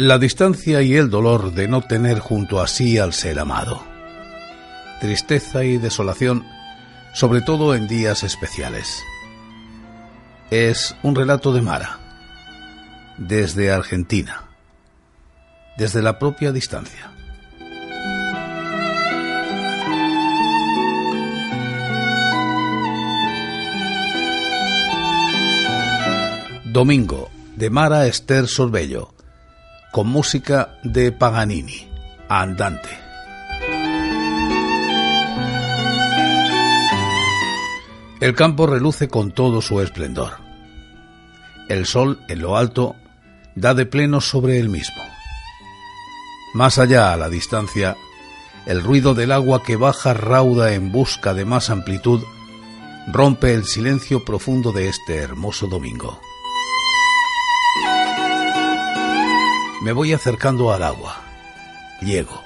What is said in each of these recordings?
La distancia y el dolor de no tener junto a sí al ser amado. Tristeza y desolación, sobre todo en días especiales. Es un relato de Mara, desde Argentina, desde la propia distancia. Domingo, de Mara Esther Sorbello con música de Paganini, Andante. El campo reluce con todo su esplendor. El sol, en lo alto, da de pleno sobre el mismo. Más allá, a la distancia, el ruido del agua que baja rauda en busca de más amplitud rompe el silencio profundo de este hermoso domingo. Me voy acercando al agua. Llego.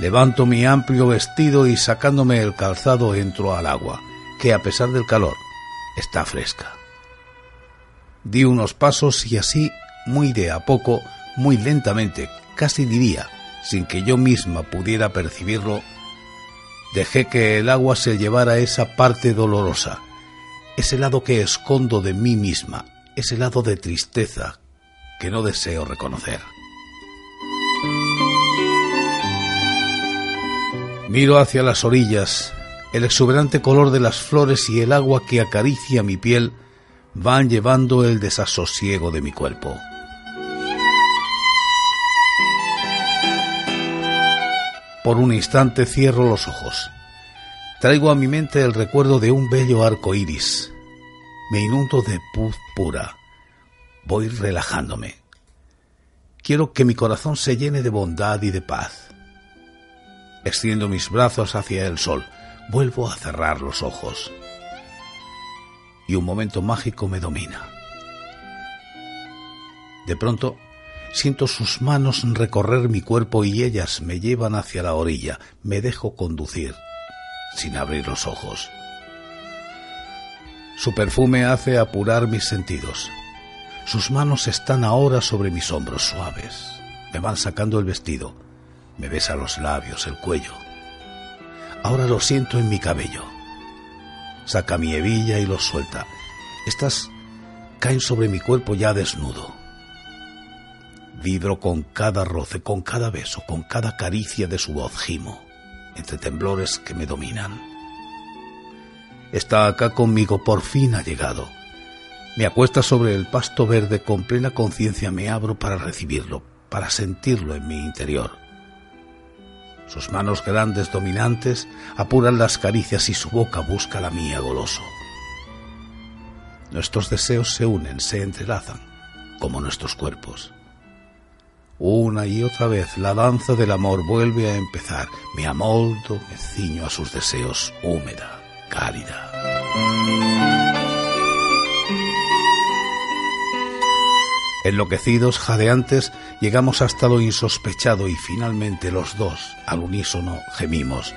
Levanto mi amplio vestido y sacándome el calzado entro al agua, que a pesar del calor está fresca. Di unos pasos y así, muy de a poco, muy lentamente, casi diría, sin que yo misma pudiera percibirlo, dejé que el agua se llevara esa parte dolorosa, ese lado que escondo de mí misma, ese lado de tristeza que no deseo reconocer. Miro hacia las orillas, el exuberante color de las flores y el agua que acaricia mi piel van llevando el desasosiego de mi cuerpo. Por un instante cierro los ojos. Traigo a mi mente el recuerdo de un bello arco iris. Me inundo de puz pura voy relajándome. Quiero que mi corazón se llene de bondad y de paz. Extiendo mis brazos hacia el sol, vuelvo a cerrar los ojos. Y un momento mágico me domina. De pronto, siento sus manos recorrer mi cuerpo y ellas me llevan hacia la orilla. Me dejo conducir, sin abrir los ojos. Su perfume hace apurar mis sentidos. Sus manos están ahora sobre mis hombros suaves. Me van sacando el vestido. Me besa los labios, el cuello. Ahora lo siento en mi cabello. Saca mi hebilla y lo suelta. Estas caen sobre mi cuerpo ya desnudo. Vibro con cada roce, con cada beso, con cada caricia de su voz gimo, entre temblores que me dominan. Está acá conmigo, por fin ha llegado me acuesta sobre el pasto verde con plena conciencia, me abro para recibirlo, para sentirlo en mi interior. Sus manos grandes dominantes apuran las caricias y su boca busca la mía goloso. Nuestros deseos se unen, se entrelazan, como nuestros cuerpos. Una y otra vez la danza del amor vuelve a empezar. Me amoldo, me ciño a sus deseos, húmeda, cálida. Enloquecidos, jadeantes, llegamos hasta lo insospechado y finalmente los dos, al unísono, gemimos,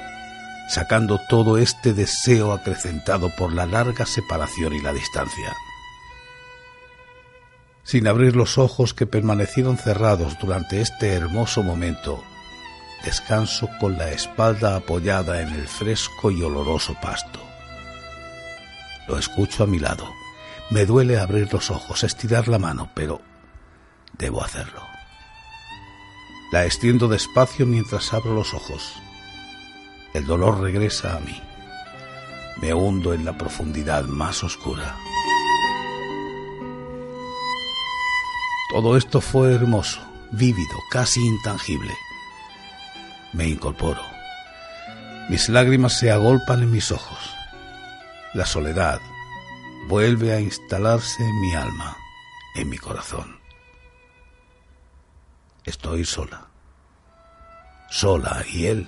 sacando todo este deseo acrecentado por la larga separación y la distancia. Sin abrir los ojos que permanecieron cerrados durante este hermoso momento, descanso con la espalda apoyada en el fresco y oloroso pasto. Lo escucho a mi lado. Me duele abrir los ojos, estirar la mano, pero Debo hacerlo. La extiendo despacio mientras abro los ojos. El dolor regresa a mí. Me hundo en la profundidad más oscura. Todo esto fue hermoso, vívido, casi intangible. Me incorporo. Mis lágrimas se agolpan en mis ojos. La soledad vuelve a instalarse en mi alma, en mi corazón. Estoy sola. Sola y él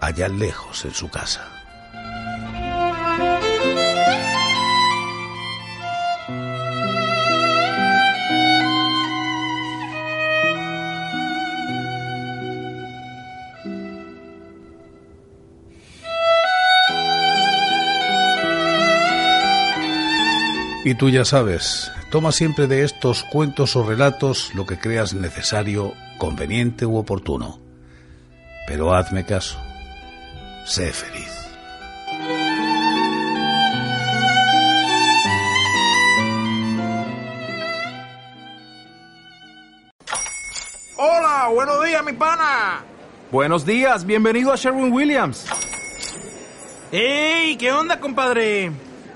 allá lejos en su casa. Y tú ya sabes, toma siempre de estos cuentos o relatos lo que creas necesario, conveniente u oportuno. Pero hazme caso, sé feliz. Hola, buenos días, mi pana. Buenos días, bienvenido a Sherwin Williams. ¡Ey! ¿Qué onda, compadre?